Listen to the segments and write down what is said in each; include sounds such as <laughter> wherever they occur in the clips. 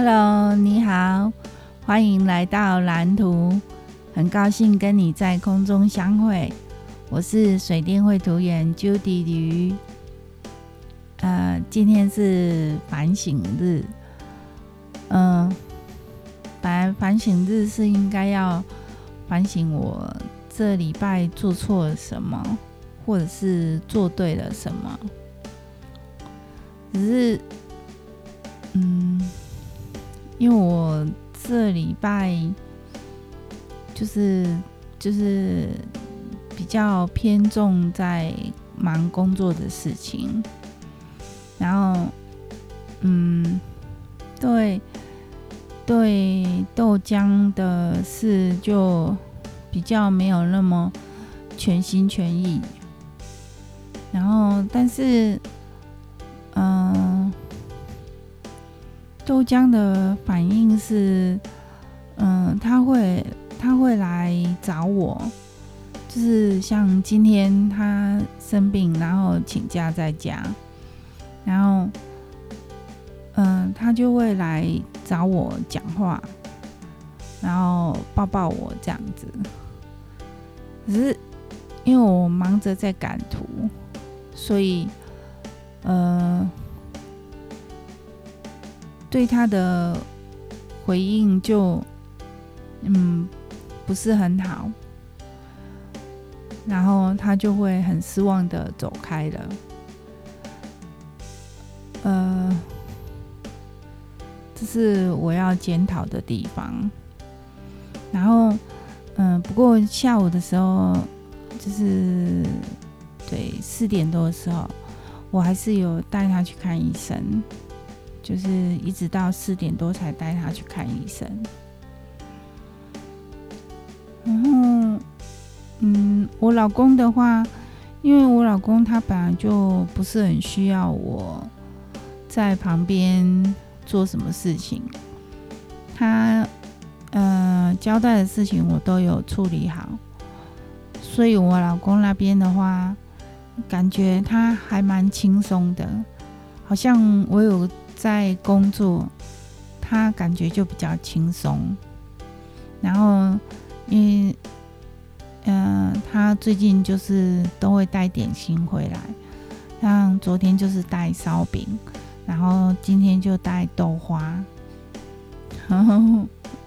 Hello，你好，欢迎来到蓝图，很高兴跟你在空中相会。我是水电绘图员 Judy 鱼。呃，今天是反省日。嗯、呃，本来反省日是应该要反省我这礼拜做错了什么，或者是做对了什么。只是，嗯。因为我这礼拜就是就是比较偏重在忙工作的事情，然后嗯，对对豆浆的事就比较没有那么全心全意，然后但是豆浆的反应是，嗯，他会他会来找我，就是像今天他生病，然后请假在家，然后，嗯，他就会来找我讲话，然后抱抱我这样子。可是因为我忙着在赶图，所以，呃。对他的回应就嗯不是很好，然后他就会很失望的走开了。呃，这是我要检讨的地方。然后嗯、不过下午的时候就是对四点多的时候，我还是有带他去看医生。就是一直到四点多才带他去看医生，然后，嗯，我老公的话，因为我老公他本来就不是很需要我在旁边做什么事情，他呃交代的事情我都有处理好，所以我老公那边的话，感觉他还蛮轻松的，好像我有。在工作，他感觉就比较轻松。然后，因，嗯、他最近就是都会带点心回来，像昨天就是带烧饼，然后今天就带豆花，然后，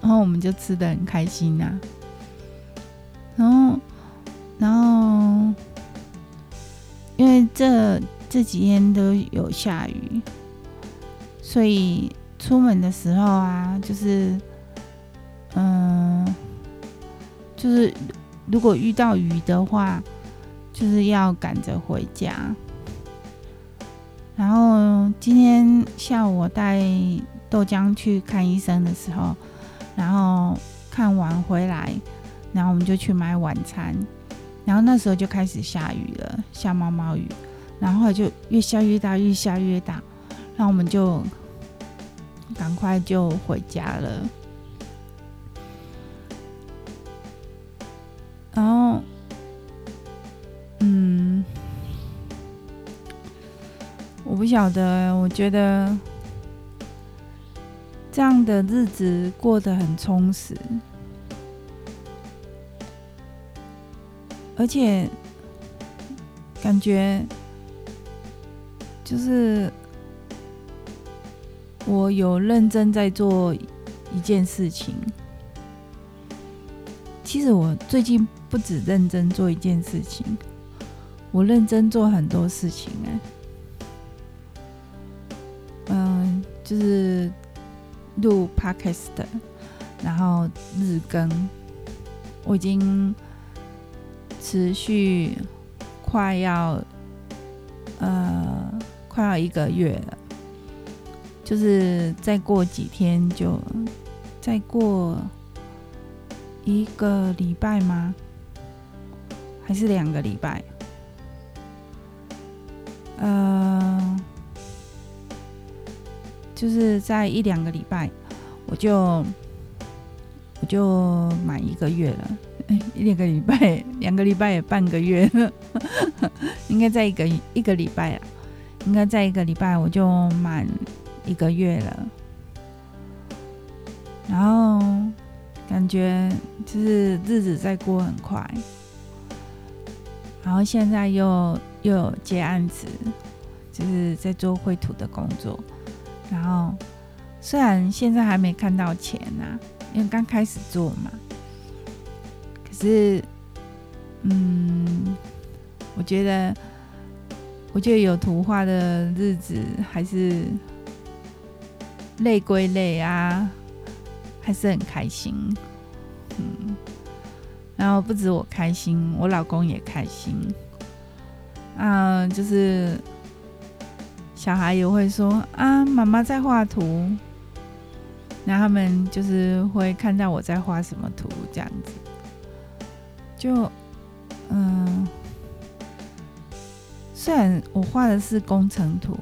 然后我们就吃得很开心呐、啊。然后，然后，因为这这几天都有下雨。所以出门的时候啊，就是，嗯，就是如果遇到雨的话，就是要赶着回家。然后今天下午我带豆浆去看医生的时候，然后看完回来，然后我们就去买晚餐，然后那时候就开始下雨了，下毛毛雨，然后就越下越大，越下越大，然后我们就。赶快就回家了，然后，嗯，我不晓得，我觉得这样的日子过得很充实，而且感觉就是。我有认真在做一件事情。其实我最近不止认真做一件事情，我认真做很多事情哎。嗯，就是录 Podcast，然后日更，我已经持续快要呃快要一个月了。就是再过几天就，再过一个礼拜吗？还是两个礼拜？呃，就是在一两个礼拜，我就我就满一个月了。<laughs> 一两个礼拜，两个礼拜也半个月了，<laughs> 应该在一个一个礼拜了，应该在一个礼拜我就满。一个月了，然后感觉就是日子在过很快，然后现在又又有接案子，就是在做绘图的工作，然后虽然现在还没看到钱呐、因为刚开始做嘛，可是，嗯，我觉得，我觉得有图画的日子还是累归累啊。还是很开心，嗯，然后不止我开心，我老公也开心，啊，就是小孩也会说啊，妈妈在画图，然后他们就是会看到我在画什么图，这样子，就嗯，虽然我画的是工程图，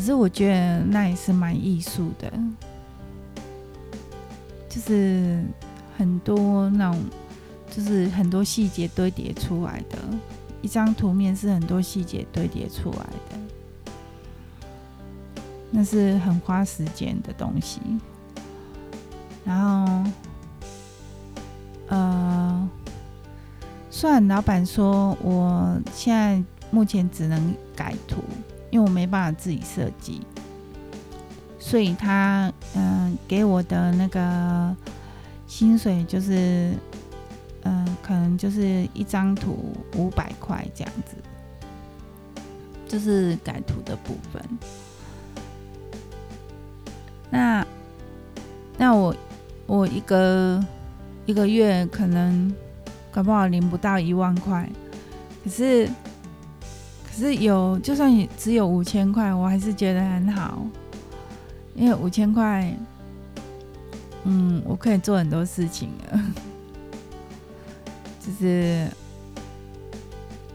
可是我觉得那也是蛮艺术的。就是很多那种，就是很多细节堆叠出来的，一张图面是很多细节堆叠出来的，那是很花时间的东西。然后，呃，虽然老板说我现在目前只能改图，因为我没办法自己设计。所以他嗯、给我的那个薪水就是嗯、可能就是一张图五百块这样子，就是改图的部分。那那我我一个一个月可能搞不好领不到一万块，可是可是有就算你只有五千块，我还是觉得很好。因为五千块，嗯，我可以做很多事情了。就 <laughs> 是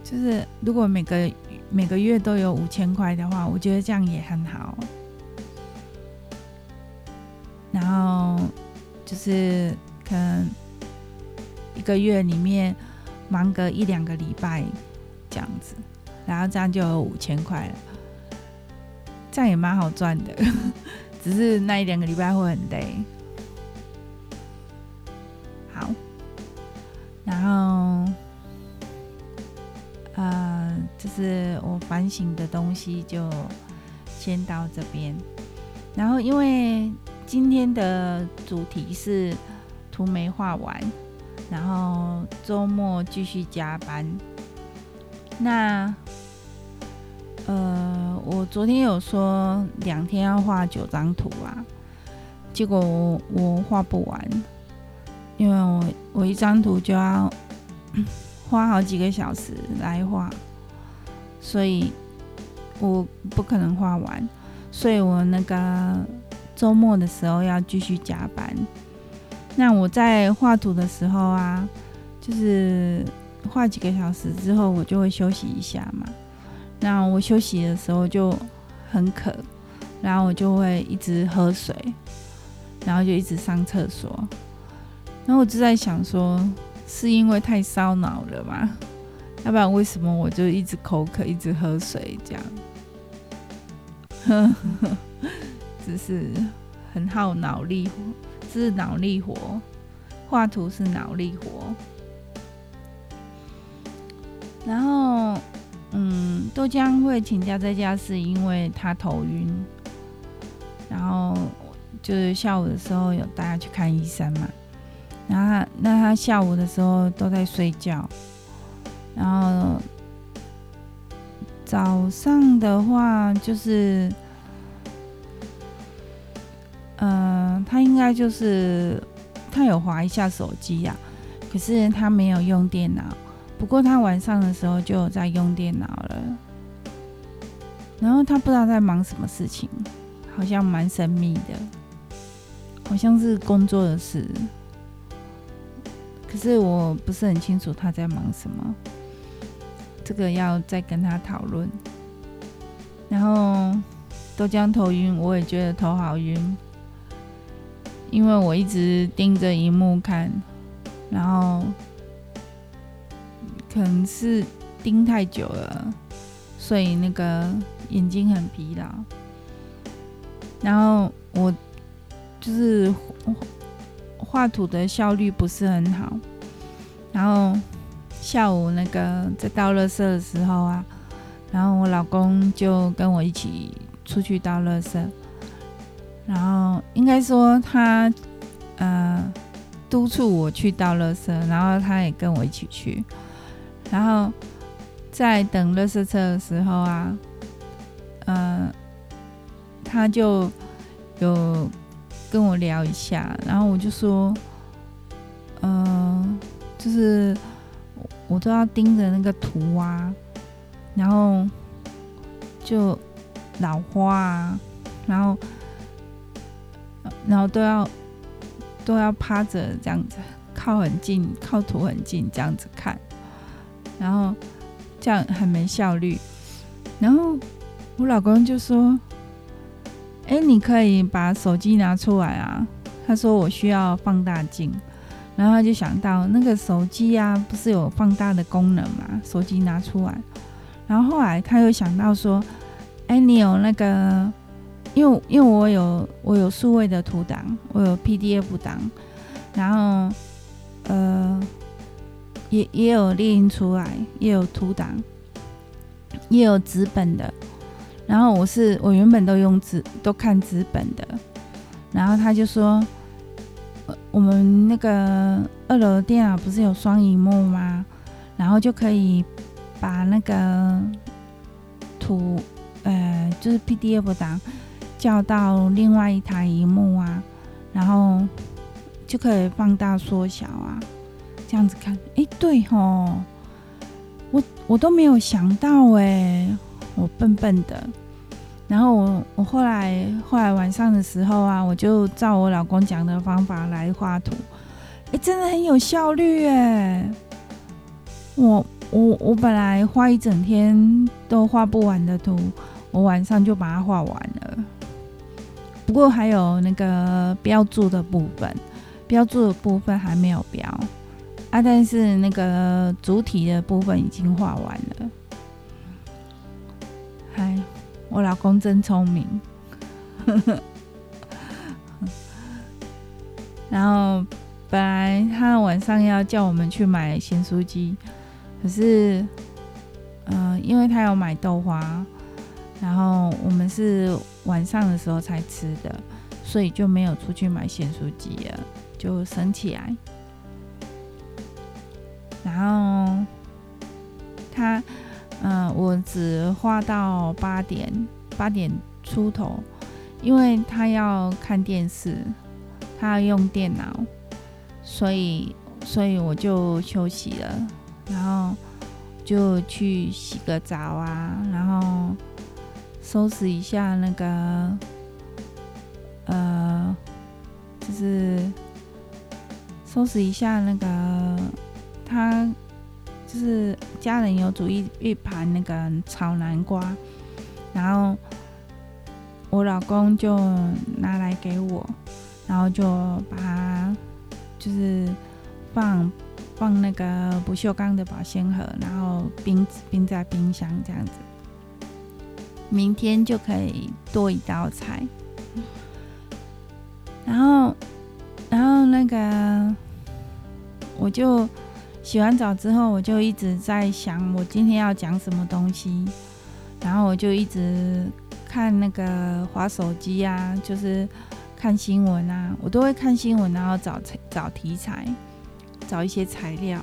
就是，如果每个每个月都有五千块的话，我觉得这样也很好。然后就是可能一个月里面忙个一两个礼拜这样子，然后这样就有五千块了，这样也蛮好赚的。<laughs> 只是那一两个礼拜会很累。好，然后，呃，就是我反省的东西就先到这边。然后，因为今天的主题是图没画完，然后周末继续加班。那。呃，我昨天有说两天要画九张图啊，结果我我画不完，因为我我一张图就要花好几个小时来画，所以我不可能画完，所以我那个周末的时候要继续加班。那我在画图的时候啊，就是画几个小时之后，我就会休息一下嘛。那我休息的时候就很渴，然后我就会一直喝水，然后就一直上厕所。然后我就在想说，是因为太烧脑了吗？要不然为什么我就一直口渴，一直喝水这样？呵呵，只是很耗脑力，这是脑力活，画图是脑力活，然后。都将会请假在家，是因为他头晕，然后就是下午的时候有带他去看医生嘛。然后那他下午的时候都在睡觉，然后早上的话就是，嗯、呃，他应该就是他有划一下手机呀、啊，可是他没有用电脑。不过他晚上的时候就有在用电脑，然后他不知道在忙什么事情，好像蛮神秘的，好像是工作的事，可是我不是很清楚他在忙什么，这个要再跟他讨论。然后豆浆头晕，我也觉得头好晕，因为我一直盯着荧幕看，然后。可能是盯太久了，所以那个眼睛很疲劳。然后我就是画图的效率不是很好。然后下午那个在倒垃圾的时候啊，然后我老公就跟我一起出去倒垃圾。然后应该说他呃督促我去倒垃圾，然后他也跟我一起去。然后在等垃圾车的时候啊，他就有跟我聊一下，然后我就说，嗯、就是我都要盯着那个图啊，然后就老花啊，然后。然后都要都要趴着这样子，靠很近，靠图很近这样子看，然后这样很没效率。然后我老公就说：“哎，你可以把手机拿出来啊。”他说：“我需要放大镜。”然后他就想到那个手机啊，不是有放大的功能嘛？手机拿出来。然后后来他又想到说：“哎，你有那个？”因为因为我有我有数位的图档，我有 PDF 档，然后呃也也有列印出来，也有图档，也有纸本的。然后我是我原本都用纸都看纸本的，然后他就说，我们那个二楼的电脑不是有双荧幕吗？然后就可以把那个图呃就是 PDF 档。叫到另外一台荧幕啊，然后就可以放大缩小啊，这样子看。哎，对吼，我我都没有想到哎，我笨笨的。然后我我后来后来晚上的时候啊，我就照我老公讲的方法来画图，哎，真的很有效率哎。我我我本来画一整天都画不完的图，我晚上就把它画完了。不过还有那个标注的部分，标注的部分还没有标啊，但是那个主体的部分已经画完了。我老公真聪明。<laughs> 然后本来他晚上要叫我们去买咸酥鸡，可是，嗯、因为他要买豆花。然后我们是晚上的时候才吃的，所以就没有出去买咸酥鸡了，就省起来。然后他，嗯、我只画到八点，八点出头，因为他要看电视，他要用电脑，所以，所以我就休息了，然后就去洗个澡啊，然后。收拾一下那个，呃，就是收拾一下那个，他就是家人有煮一一盘那个炒南瓜，然后我老公就拿来给我，然后就把它就是放放那个不锈钢的保鲜盒，然后冰冰在冰箱这样子。明天就可以多一道菜，然后，然后那个，我就洗完澡之后，我就一直在想我今天要讲什么东西，然后我就一直看那个滑手机啊，就是看新闻啊，我都会看新闻，然后找找题材，找一些材料，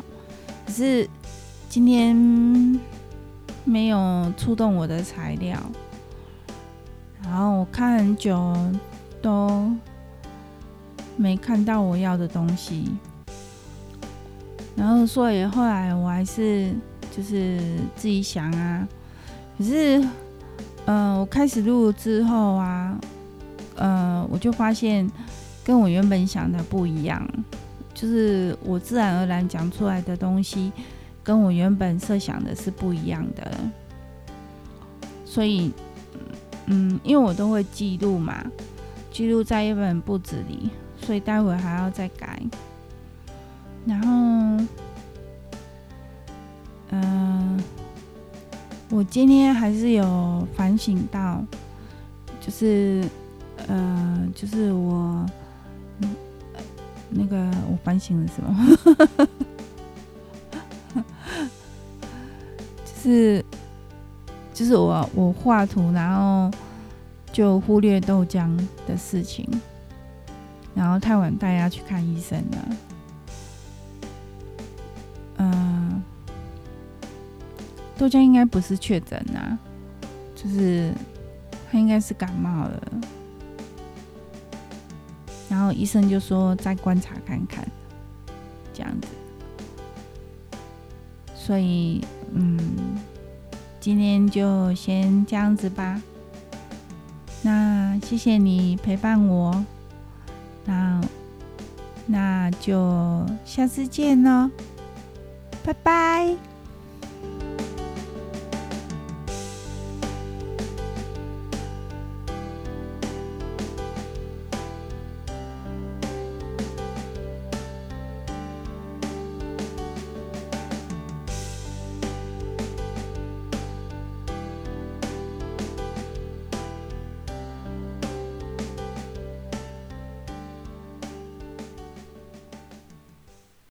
可是今天。没有触动我的材料，然后我看很久都没看到我要的东西，然后所以后来我还是就是自己想啊，可是嗯、呃，我开始录之后啊，呃，我就发现跟我原本想的不一样，就是我自然而然讲出来的东西。跟我原本设想的是不一样的，所以，嗯，因为我都会记录嘛，记录在一本簿子里，所以待会还要再改。然后，嗯、我今天还是有反省到，就是，呃，就是我那个我反省了什么？<laughs> 就是就是我我画图，然后就忽略豆浆的事情，然后太晚带他去看医生了。豆浆应该不是确诊啊，就是他应该是感冒了。然后医生就说再观察看看，这样子。所以，嗯，今天就先这样子吧。那谢谢你陪伴我，那那就下次见喽，拜拜。